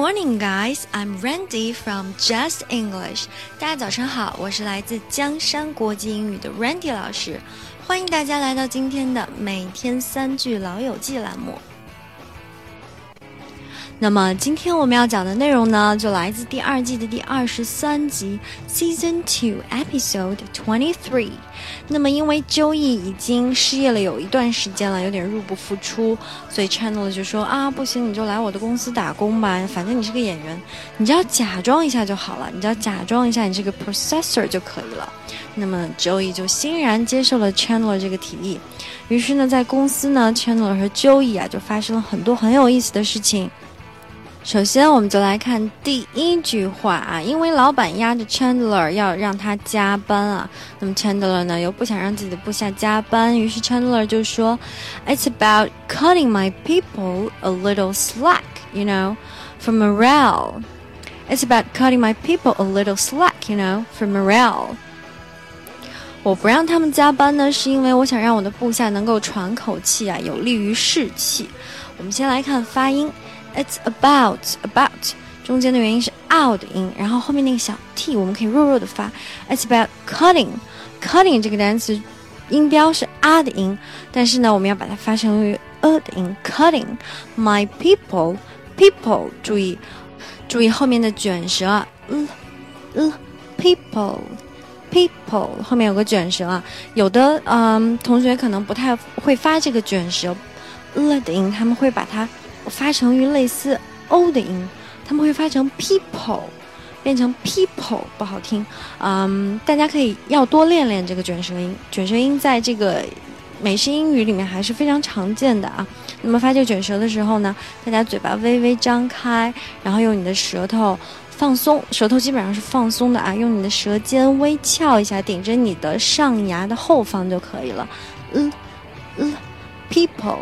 morning, guys. I'm Randy from Just English. 大家早上好，我是来自江山国际英语的 Randy 老师，欢迎大家来到今天的每天三句老友记栏目。那么今天我们要讲的内容呢，就来自第二季的第二十三集，Season Two Episode Twenty Three。那么因为周易已经失业了有一段时间了，有点入不敷出，所以 Chandler 就说啊，不行，你就来我的公司打工吧，反正你是个演员，你只要假装一下就好了，你只要假装一下你是个 processor 就可以了。那么周易就欣然接受了 Chandler 这个提议。于是呢，在公司呢，Chandler 和周易啊就发生了很多很有意思的事情。首先，我们就来看第一句话啊，因为老板压着 Chandler 要让他加班啊，那么 Chandler 呢又不想让自己的部下加班，于是 Chandler 就说，It's about cutting my people a little slack, you know, for morale. It's about cutting my people a little slack, you know, for morale. 我不让他们加班呢，是因为我想让我的部下能够喘口气啊，有利于士气。我们先来看发音。It's about about 中间的元音是 out 的音，然后后面那个小 t 我们可以弱弱的发。It's about cutting cutting 这个单词音标是 a 的音，但是呢我们要把它发成为 a 的音。Cutting my people people 注意注意后面的卷舌啊，l l people people 后面有个卷舌啊，有的嗯同学可能不太会发这个卷舌 l 的音，他们会把它。发成于类似 o 的音，他们会发成 people，变成 people 不好听。嗯，大家可以要多练练这个卷舌音。卷舌音在这个美式英语里面还是非常常见的啊。那么发这个卷舌的时候呢，大家嘴巴微微张开，然后用你的舌头放松，舌头基本上是放松的啊，用你的舌尖微翘一下，顶着你的上牙的后方就可以了。嗯嗯 people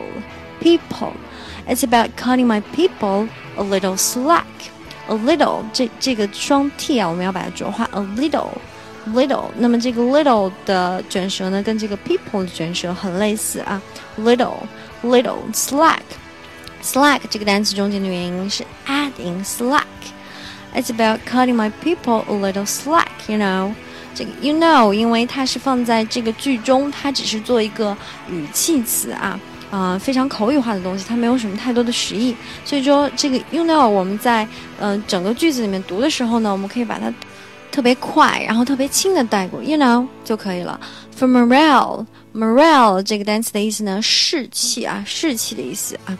，people，people。It's about cutting my people a little slack. A little 这这个双 t 啊，我们要把它浊化。A little, little。那么这个 little 的卷舌呢，跟这个 people 的卷舌很类似啊。Little, little, slack, slack 这个单词中间的元音是 adding slack. It's about cutting my people a little slack, you know. 这个 you know，因为它是放在这个句中，它只是做一个语气词啊。 啊，非常口语化的东西，它没有什么太多的实意，所以说这个 you know 我们在嗯整个句子里面读的时候呢，我们可以把它特别快，然后特别轻的带过 you know 就可以了。For morale，morale 这个单词的意思呢，士气啊，士气的意思啊。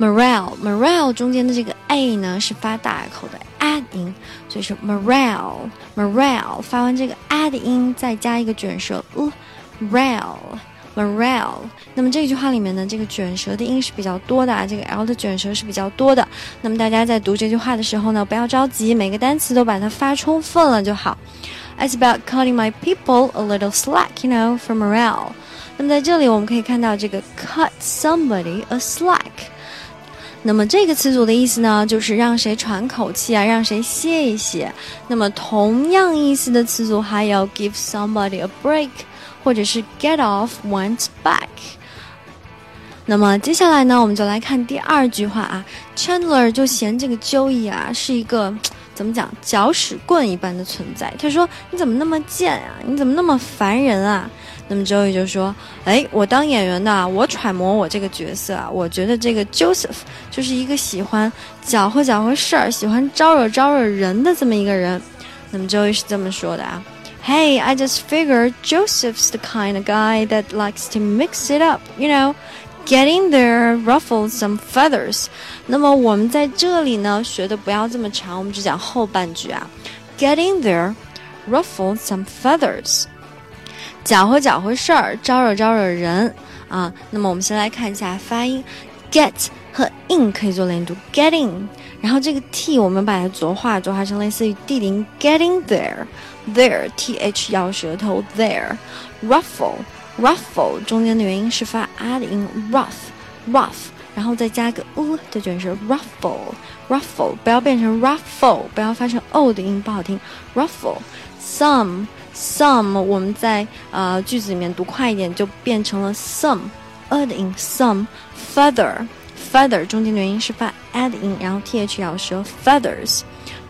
morale，morale 中间的这个 a 呢是发大口的 ad 音，所以说 morale，morale 发完这个 a 的音，再加一个卷舌 u，rale。Morale，那么这句话里面呢，这个卷舌的音是比较多的啊，这个 l 的卷舌是比较多的。那么大家在读这句话的时候呢，不要着急，每个单词都把它发充分了就好。It's about cutting my people a little slack, you know, for morale。那么在这里我们可以看到这个 cut somebody a slack。那么这个词组的意思呢，就是让谁喘口气啊，让谁歇一歇。那么同样意思的词组还有 give somebody a break。或者是 get off one's back。那么接下来呢，我们就来看第二句话啊。Chandler 就嫌这个 Joey 啊是一个怎么讲搅屎棍一般的存在。他说：“你怎么那么贱啊？你怎么那么烦人啊？”那么 Joey 就说：“哎，我当演员的，我揣摩我这个角色啊，我觉得这个 Joseph 就是一个喜欢搅和搅和事儿、喜欢招惹招惹人的这么一个人。”那么 Joey 是这么说的啊。Hey, I just figured Joseph's the kind of guy that likes to mix it up, you know, get in there, ruffle some feathers. 那么我们在这里呢学的不要这么长，我们只讲后半句啊。Get in there, ruffle some feathers，搅和搅和事儿，招惹招惹人啊。那么我们先来看一下发音，get 和 in 可以做连读，getting，。然后这个 t 我们把它浊化，浊化成类似于 d 音，getting there。there th 咬舌头 there ruffle ruffle 中间的元音是发 a 的音 rough rough，然后再加个 u 的卷舌 ruffle ruffle 不要变成 ruffle，不要发成 o 的音不好听 ruffle some some 我们在呃句子里面读快一点就变成了 some a 的音 some further feather 中间的元音是发 ad 音，然后 th 咬舌 feathers。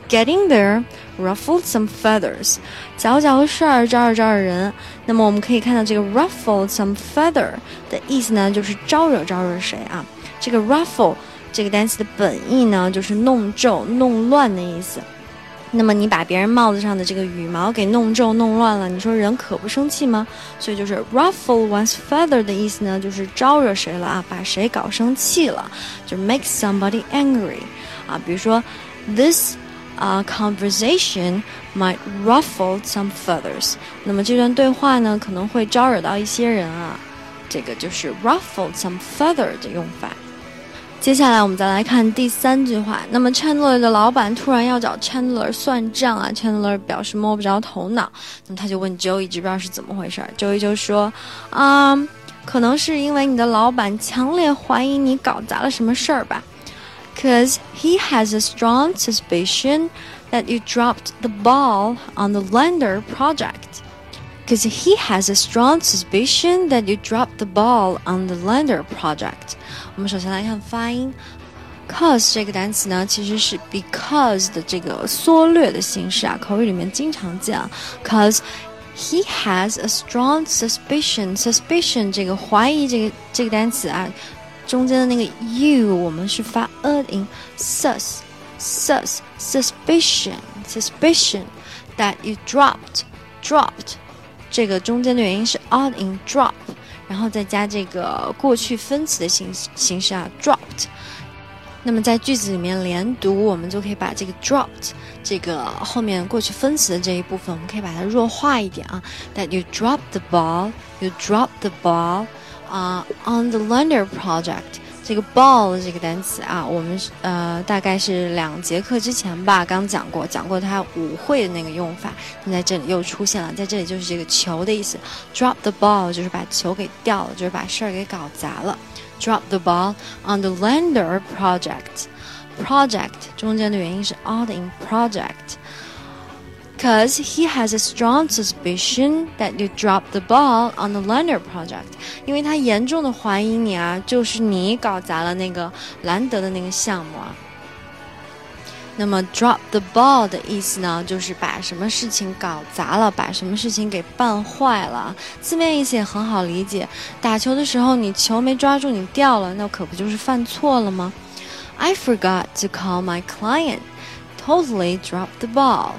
Getting there ruffled some feathers，搅搅事儿，招惹招惹人。那么我们可以看到这个 ruffled some feather 的意思呢，就是招惹招惹谁啊？这个 ruffle 这个单词的本意呢，就是弄皱、弄乱的意思。那么你把别人帽子上的这个羽毛给弄皱、弄乱了，你说人可不生气吗？所以就是 ruffle one's feather 的意思呢，就是招惹谁了啊？把谁搞生气了？就 make somebody angry 啊。比如说 this。啊，conversation might ruffle some feathers。那么这段对话呢，可能会招惹到一些人啊。这个就是 ruffle some feather 的用法。接下来我们再来看第三句话。那么 Chandler 的老板突然要找 Chandler 算账啊，Chandler 表示摸不着头脑。那么他就问 Joey，知不知道是怎么回事？Joey 就说，啊，可能是因为你的老板强烈怀疑你搞砸了什么事儿吧。Cause he has a strong suspicion that you dropped the ball on the lender project. Because he has a strong suspicion that you dropped the ball on the lender project. 我们首先来看发音，cause 这个单词呢，其实是 because 的这个缩略的形式啊，口语里面经常见。cause he has a strong suspicion. Suspicion 这个怀疑这个这个单词啊，中间的那个 u 我们是发 e 音，sus sus suspicion suspicion that you dropped dropped 这个中间的元音是 odd 音 drop，然后再加这个过去分词的形形式啊 dropped。那么在句子里面连读，我们就可以把这个 dropped 这个后面过去分词的这一部分，我们可以把它弱化一点啊。That you dropped the ball, you dropped the ball. 啊，on the lender project，这个 ball 这个单词啊，我们呃大概是两节课之前吧，刚讲过，讲过它舞会的那个用法，那在这里又出现了，在这里就是这个球的意思，drop the ball 就是把球给掉了，就是把事儿给搞砸了，drop the ball on the lander project，project 中间的元音是 odd in project。Because he has a strong suspicion that you dropped the ball on the lender project，因为他严重的怀疑你啊，就是你搞砸了那个兰德的那个项目啊。那么 drop the ball 的意思呢，就是把什么事情搞砸了，把什么事情给办坏了。字面意思也很好理解，打球的时候你球没抓住，你掉了，那可不就是犯错了吗？I forgot to call my client. Totally dropped the ball.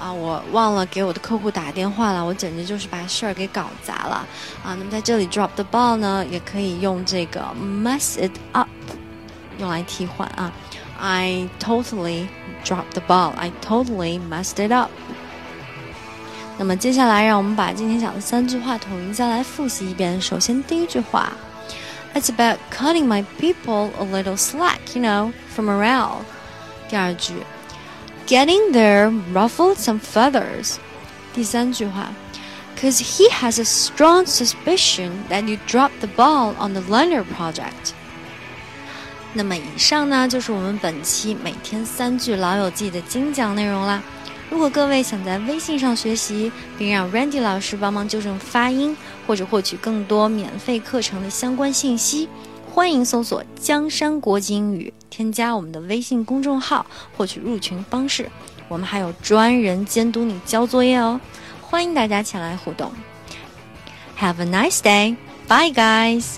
啊，我忘了给我的客户打电话了，我简直就是把事儿给搞砸了啊！那么在这里，drop the ball 呢，也可以用这个 mess it up 用来替换啊。I totally dropped the ball. I totally messed it up. 那么接下来，让我们把今天讲的三句话统一再来复习一遍。首先，第一句话，It's about cutting my people a little slack, you know, for morale。第二句。 Getting there ruffled some feathers. 第三句话，Cause he has a strong suspicion that you dropped the ball on the liner project. 那么以上呢，就是我们本期每天三句老友记的精讲内容啦。如果各位想在微信上学习，并让 Randy 老师帮忙纠正发音，或者获取更多免费课程的相关信息。欢迎搜索“江山国际英语”，添加我们的微信公众号，获取入群方式。我们还有专人监督你交作业哦，欢迎大家前来互动。Have a nice day, bye guys.